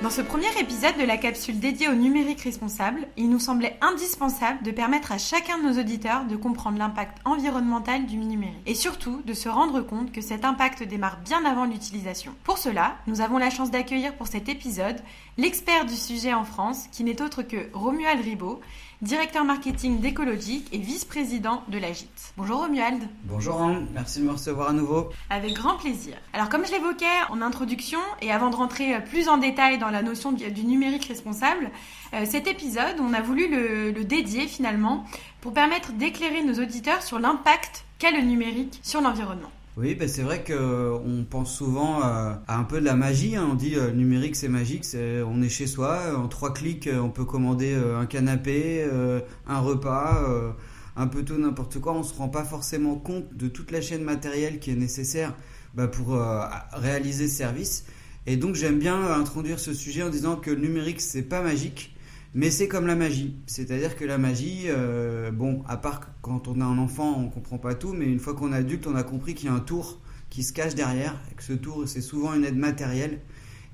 Dans ce premier épisode de la capsule dédiée au numérique responsable, il nous semblait indispensable de permettre à chacun de nos auditeurs de comprendre l'impact environnemental du numérique et surtout de se rendre compte que cet impact démarre bien avant l'utilisation. Pour cela, nous avons la chance d'accueillir pour cet épisode l'expert du sujet en France qui n'est autre que Romuald Ribaud, directeur marketing d'Ecologic et vice-président de l'AGIT. Bonjour Romuald. Bonjour Anne, merci de me recevoir à nouveau. Avec grand plaisir. Alors comme je l'évoquais en introduction et avant de rentrer plus en détail dans la notion du numérique responsable, euh, cet épisode, on a voulu le, le dédier finalement pour permettre d'éclairer nos auditeurs sur l'impact qu'a le numérique sur l'environnement. Oui, ben c'est vrai qu'on pense souvent euh, à un peu de la magie. Hein. On dit euh, numérique c'est magique, on est chez soi, en trois clics on peut commander un canapé, un repas, un peu tout n'importe quoi. On se rend pas forcément compte de toute la chaîne matérielle qui est nécessaire bah, pour réaliser ce service. Et donc j'aime bien introduire ce sujet en disant que le numérique c'est pas magique, mais c'est comme la magie. C'est-à-dire que la magie, euh, bon, à part quand on a un enfant, on comprend pas tout, mais une fois qu'on est adulte, on a compris qu'il y a un tour qui se cache derrière, que ce tour c'est souvent une aide matérielle.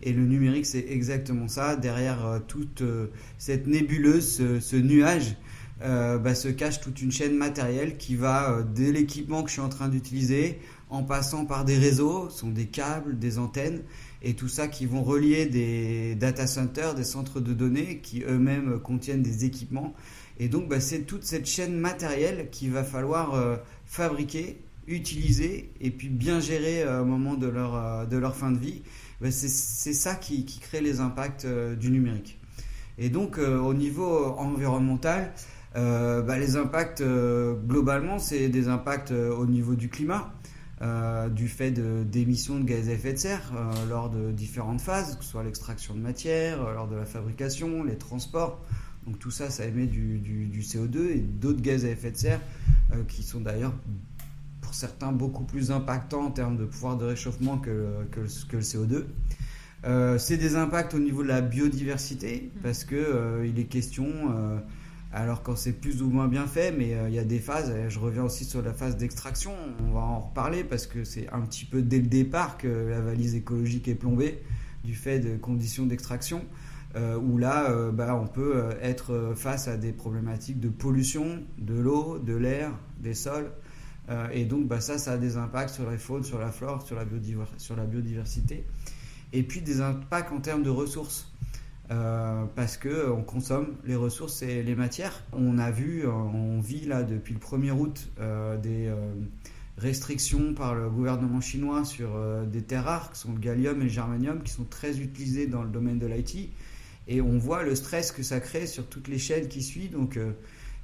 Et le numérique, c'est exactement ça. Derrière euh, toute euh, cette nébuleuse, ce, nuage, bah, se cache toute une chaîne matérielle qui va de l'équipement que je suis en train d'utiliser, en passant par des réseaux, sont des câbles, des antennes, et tout ça qui vont relier des data centers, des centres de données qui eux-mêmes contiennent des équipements. Et donc bah, c'est toute cette chaîne matérielle qu'il va falloir euh, fabriquer, utiliser et puis bien gérer euh, au moment de leur, euh, de leur fin de vie. Bah, c'est ça qui, crée les impacts du numérique. Et donc au niveau environnemental, bah, les impacts globalement, c'est des impacts au niveau du climat. Euh, du fait d'émissions de, gaz à effet de serre euh, lors de différentes phases, que ce soit l'extraction de matière, euh, lors de la fabrication, les transports. Donc tout ça, ça émet du, CO2 et d'autres gaz à effet de serre qui sont d'ailleurs pour certains beaucoup plus impactants en termes de pouvoir de réchauffement que, que, le CO2. c'est des impacts au niveau de la biodiversité parce que il est question alors quand c'est plus ou moins bien fait, mais euh, il y a des phases, je reviens aussi sur la phase d'extraction, on va en reparler parce que c'est un petit peu dès le départ que la valise écologique est plombée du fait de conditions d'extraction, euh, où là euh, bah, on peut être face à des problématiques de pollution de l'eau, de l'air, des sols, et donc bah, ça, ça a des impacts sur la faune, sur la flore, sur la, sur la biodiversité, et puis des impacts en termes de ressources. Euh, parce que euh, on consomme les ressources et les matières. On a vu, euh, on vit là depuis le 1er août des restrictions par le gouvernement chinois sur des terres rares, qui sont le gallium et le germanium, qui sont très utilisés dans le domaine de l'IT. Et on voit le stress que ça crée sur toutes les chaînes qui suivent. Donc,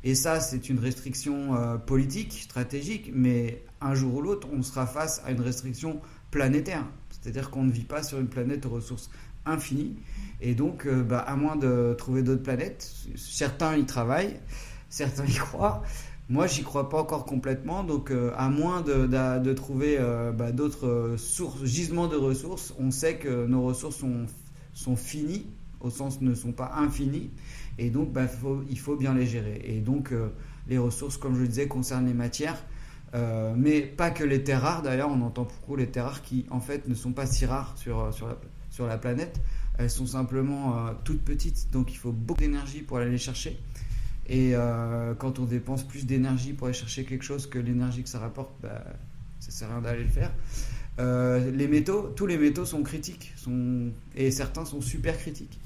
et ça, c'est une restriction politique, stratégique, mais un jour ou l'autre, on sera face à une restriction planétaire. C'est-à-dire qu'on ne vit pas sur une planète aux ressources infinies. Et donc, euh, bah, à moins de trouver d'autres planètes, certains y travaillent, certains y croient. Moi, j'y crois pas encore complètement. Donc, euh, à moins de, trouver euh, bah, d'autres sources, gisements de ressources, on sait que nos ressources sont, sont finies, au sens ne sont pas infinies. Et donc, bah, il faut bien les gérer. Et donc, les ressources, comme je le disais, concernent les matières. mais pas que les terres rares, d'ailleurs, on entend beaucoup les terres rares qui, en fait, ne sont pas si rares sur, sur, la, sur la planète. Elles sont simplement euh, toutes petites, donc il faut beaucoup d'énergie pour aller les chercher. Et euh, quand on dépense plus d'énergie pour aller chercher quelque chose que l'énergie que ça rapporte, bah, ça sert à rien d'aller le faire. Euh, les métaux, tous les métaux sont critiques, sont, et certains sont super critiques.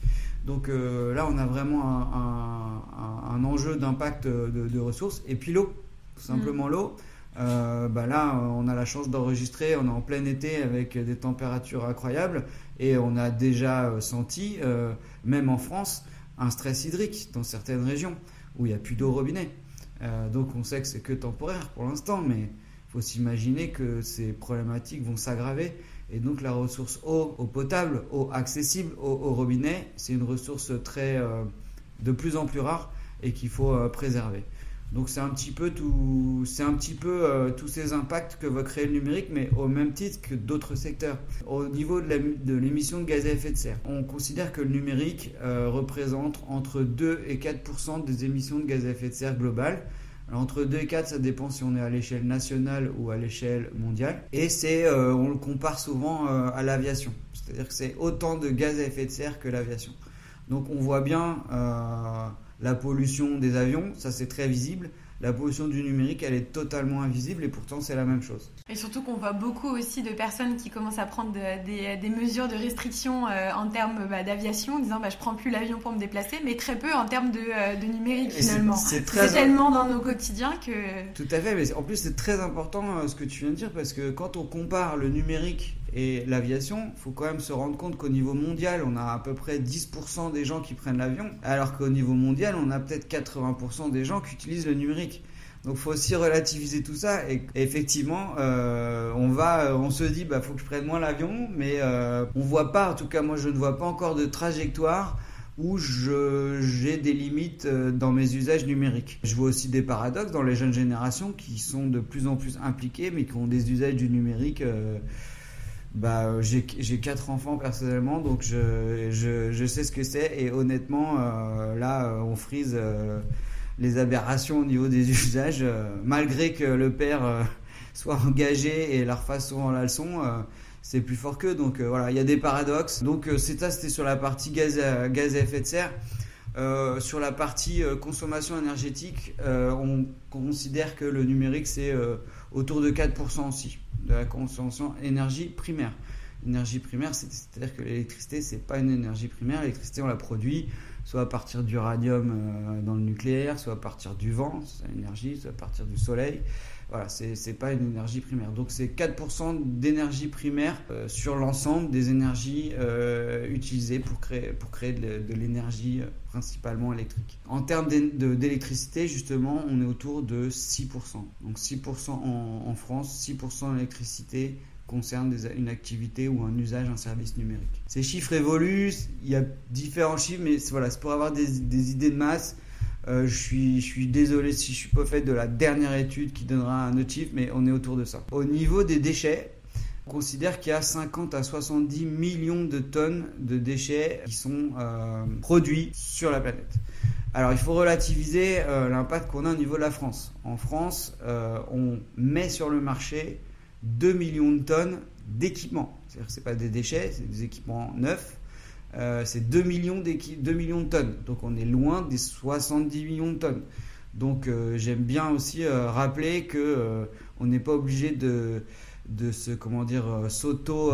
Donc là, on a vraiment un, enjeu d'impact de, ressources. Et puis l'eau, tout simplement mm. l'eau. Bah là, on a la chance d'enregistrer, on est en plein été avec des températures incroyables. Et on a déjà euh, senti, euh, même en France, un stress hydrique dans certaines régions où il n'y a plus d'eau robinet. Euh, donc on sait que c'est que temporaire pour l'instant, mais il faut s'imaginer que ces problématiques vont s'aggraver. Et donc la ressource eau, eau potable, eau accessible, eau au robinet, c'est une ressource très, de plus en plus rare et qu'il faut préserver. Donc c'est un petit peu euh, tous ces impacts que va créer le numérique, mais au même titre que d'autres secteurs. Au niveau de l'émission de, gaz à effet de serre, on considère que le numérique euh, représente entre 2 et 4 des émissions de gaz à effet de serre globales. entre 2 et 4, ça dépend si on est à l'échelle nationale ou à l'échelle mondiale. Et c'est, euh, on le compare souvent à l'aviation. C'est-à-dire que c'est autant de gaz à effet de serre que l'aviation. Donc on voit bien la pollution des avions, ça c'est très visible. La pollution du numérique, elle est totalement invisible et pourtant c'est la même chose. Et surtout qu'on voit beaucoup aussi de personnes qui commencent à prendre des, mesures de restriction euh, en termes bah, d'aviation, en disant bah, je prends plus l'avion pour me déplacer, mais très peu en termes de, euh, numérique finalement. C'est tellement dans nos quotidiens que... Tout à fait, mais en plus c'est très important euh, ce que tu viens de dire parce que quand on compare le numérique et l'aviation, il faut quand même se rendre compte qu'au niveau mondial, on a à peu près 10% des gens qui prennent l'avion, alors qu'au niveau mondial, on a peut-être 80% des gens qui utilisent le numérique. Donc, il faut aussi relativiser tout ça. Et effectivement, euh, on va, on se dit, bah, faut que je prenne moins l'avion, mais euh, on voit pas, en tout cas, moi, je ne vois pas encore de trajectoire où j'ai des limites euh, dans mes usages numériques. Je vois aussi des paradoxes dans les jeunes générations qui sont de plus en plus impliquées, mais qui ont des usages du numérique. Euh, bah, euh, j'ai quatre enfants personnellement, donc je, je, je sais ce que c'est. Et honnêtement, euh, là, euh, on frise les aberrations au niveau des usages, malgré que le père soit engagé et leur fasse souvent la leçon. c'est plus fort qu'eux, donc voilà, il y a des paradoxes. Donc c'est ça, c'était sur la partie gaz à, gaz à effet de serre. sur la partie consommation énergétique, on considère que le numérique c'est autour de 4% aussi de la consommation énergie primaire. L'énergie primaire, c'est-à-dire que l'électricité, c'est pas une énergie primaire. L'électricité, on la produit soit à partir d'uranium euh, dans le nucléaire, soit à partir du vent, c'est l'énergie, soit à partir du soleil. Voilà, c'est pas une énergie primaire. Donc c'est 4% d'énergie primaire euh, sur l'ensemble des énergies euh, utilisées pour créer, pour créer de, l'énergie principalement électrique. En termes d'électricité, justement, on est autour de 6%. Donc 6% en, en France, 6% d'électricité concerne une activité ou un usage, un service numérique. Ces chiffres évoluent, il y a différents chiffres, mais voilà, c'est pour avoir des, idées de masse. Euh, je, suis, désolé si je suis pas fait de la dernière étude qui donnera un autre chiffre, mais on est autour de ça. Au niveau des déchets, on considère qu'il y a 50 à 70 millions de tonnes de déchets qui sont euh, produits sur la planète. Alors il faut relativiser euh, l'impact qu'on a au niveau de la France. En France, on met sur le marché 2 millions de tonnes d'équipements. C'est-à-dire que ce pas des déchets, c'est des équipements neufs. Euh, c'est 2 millions, 2 millions de tonnes. Donc on est loin des 70 millions de tonnes. Donc euh, j'aime bien aussi euh, rappeler que on n'est pas obligé de, de se comment dire s'auto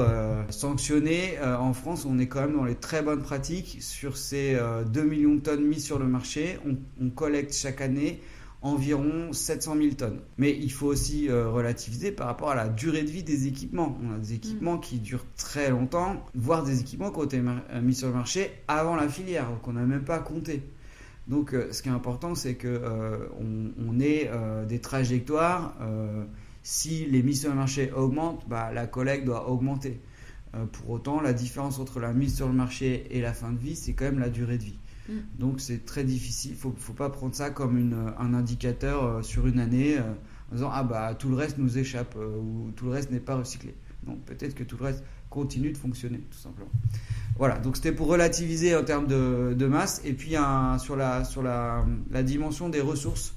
sanctionner en France on est quand même dans les très bonnes pratiques sur ces 2 millions de tonnes mises sur le marché on collecte chaque année environ 700 000 tonnes. Mais il faut aussi euh, relativiser par rapport à la durée de vie des équipements. On a des équipements mm. qui durent très longtemps, voire des équipements qui ont été euh, mis sur le marché avant la filière, qu'on n'a même pas compté. Donc euh, ce qui est important, c'est que on, ait des trajectoires. si les mises sur le marché augmentent, bah, la collecte doit augmenter. pour autant, la différence entre la mise sur le marché et la fin de vie, c'est quand même la durée de vie. Mm. Donc c'est très difficile. Il faut, faut pas prendre ça comme une, un indicateur euh, sur une année euh, en disant ah bah tout le reste nous échappe euh, ou tout le reste n'est pas recyclé. Non, peut-être que tout le reste continue de fonctionner tout simplement. Voilà, donc c'était pour relativiser en termes de, masse. Et puis sur, la, sur la, dimension des ressources,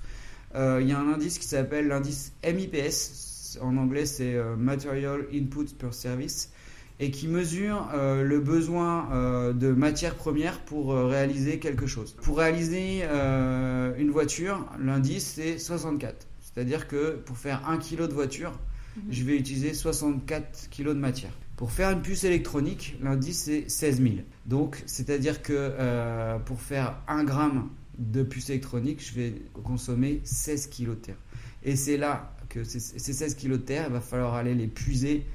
il y a un indice qui s'appelle l'indice MIPS. En anglais, c'est Material Input per Service et qui mesure euh, le besoin euh, de matières premières pour euh, réaliser quelque chose. Pour réaliser une voiture, l'indice c'est 64. C'est-à-dire que pour faire 1 kg de voiture, mhm. je vais utiliser 64 kg de matière. Pour faire une puce électronique, l'indice c'est 16 000. Donc, c'est-à-dire que pour faire 1 gramme de puce électronique, je vais consommer 16 kg de terre. Et c'est là que ces 16 kg de terre, il va falloir aller les puiser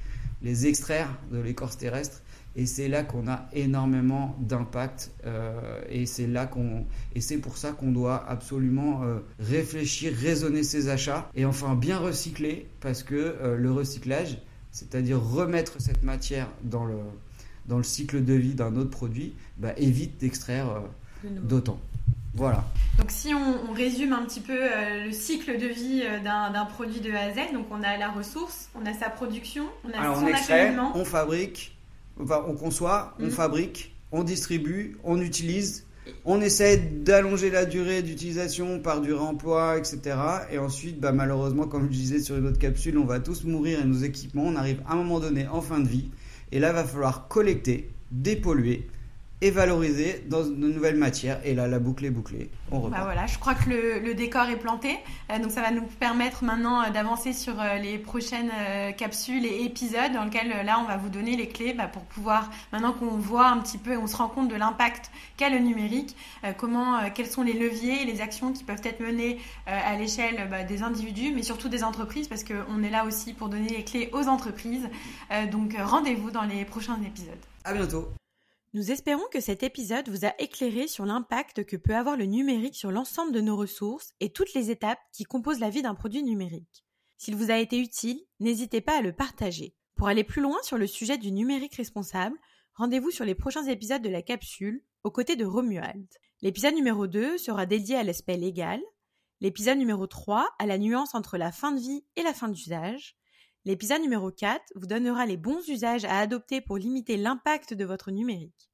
les extraire de l'écorce terrestre. Et c'est là qu'on a énormément d'impact. Euh, et c'est là qu'on et c'est pour ça qu'on doit absolument euh, réfléchir, raisonner ses achats et enfin bien recycler parce que euh, le recyclage, c'est-à-dire remettre cette matière dans le dans le cycle de vie d'un autre produit, bah, évite d'extraire d'autant. Voilà. Donc si on, résume un petit peu euh, le cycle de vie euh, d'un produit de A à Z, donc on a la ressource, on a sa production, on a son on on fabrique, on conçoit, on mm. fabrique, on distribue, on utilise, on essaie d'allonger la durée d'utilisation par du réemploi, etc. Et ensuite, bah, malheureusement, comme je disais sur une autre capsule, on va tous mourir et nos équipements, on arrive à un moment donné en fin de vie. Et là, il va falloir collecter, dépolluer, et valoriser dans de nouvelles matières. Et là, la boucle est bouclée. On Bah voilà, je crois que le, décor est planté. Euh, donc ça va nous permettre maintenant euh, d'avancer sur euh, les prochaines capsules et épisodes dans lesquels là, on va vous donner les clés bah, pour pouvoir, maintenant qu'on voit un petit peu et on se rend compte de l'impact qu'a le numérique, comment, quels sont les leviers et les actions qui peuvent être menées à l'échelle bah, des individus, mais surtout des entreprises, parce qu'on est là aussi pour donner les clés aux entreprises. donc rendez-vous dans les prochains épisodes. À bientôt. Nous espérons que cet épisode vous a éclairé sur l'impact que peut avoir le numérique sur l'ensemble de nos ressources et toutes les étapes qui composent la vie d'un produit numérique. S'il vous a été utile, n'hésitez pas à le partager. Pour aller plus loin sur le sujet du numérique responsable, rendez-vous sur les prochains épisodes de la capsule aux côtés de Romuald. L'épisode numéro 2 sera dédié à l'aspect légal, l'épisode numéro 3 à la nuance entre la fin de vie et la fin d'usage, L'épisode numéro 4 vous donnera les bons usages à adopter pour limiter l'impact de votre numérique.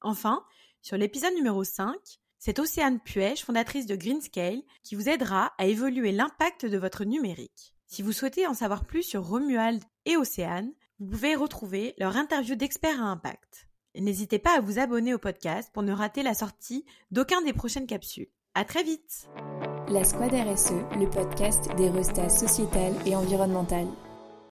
Enfin, sur l'épisode numéro 5, c'est Océane Puech, fondatrice de Greenscale, qui vous aidera à évoluer l'impact de votre numérique. Si vous souhaitez en savoir plus sur Romuald et Océane, vous pouvez retrouver leur interview d'experts à impact. N'hésitez pas à vous abonner au podcast pour ne rater la sortie d'aucun des prochaines capsules. À très vite! La Squad RSE, le podcast des restats sociétales et environnementales.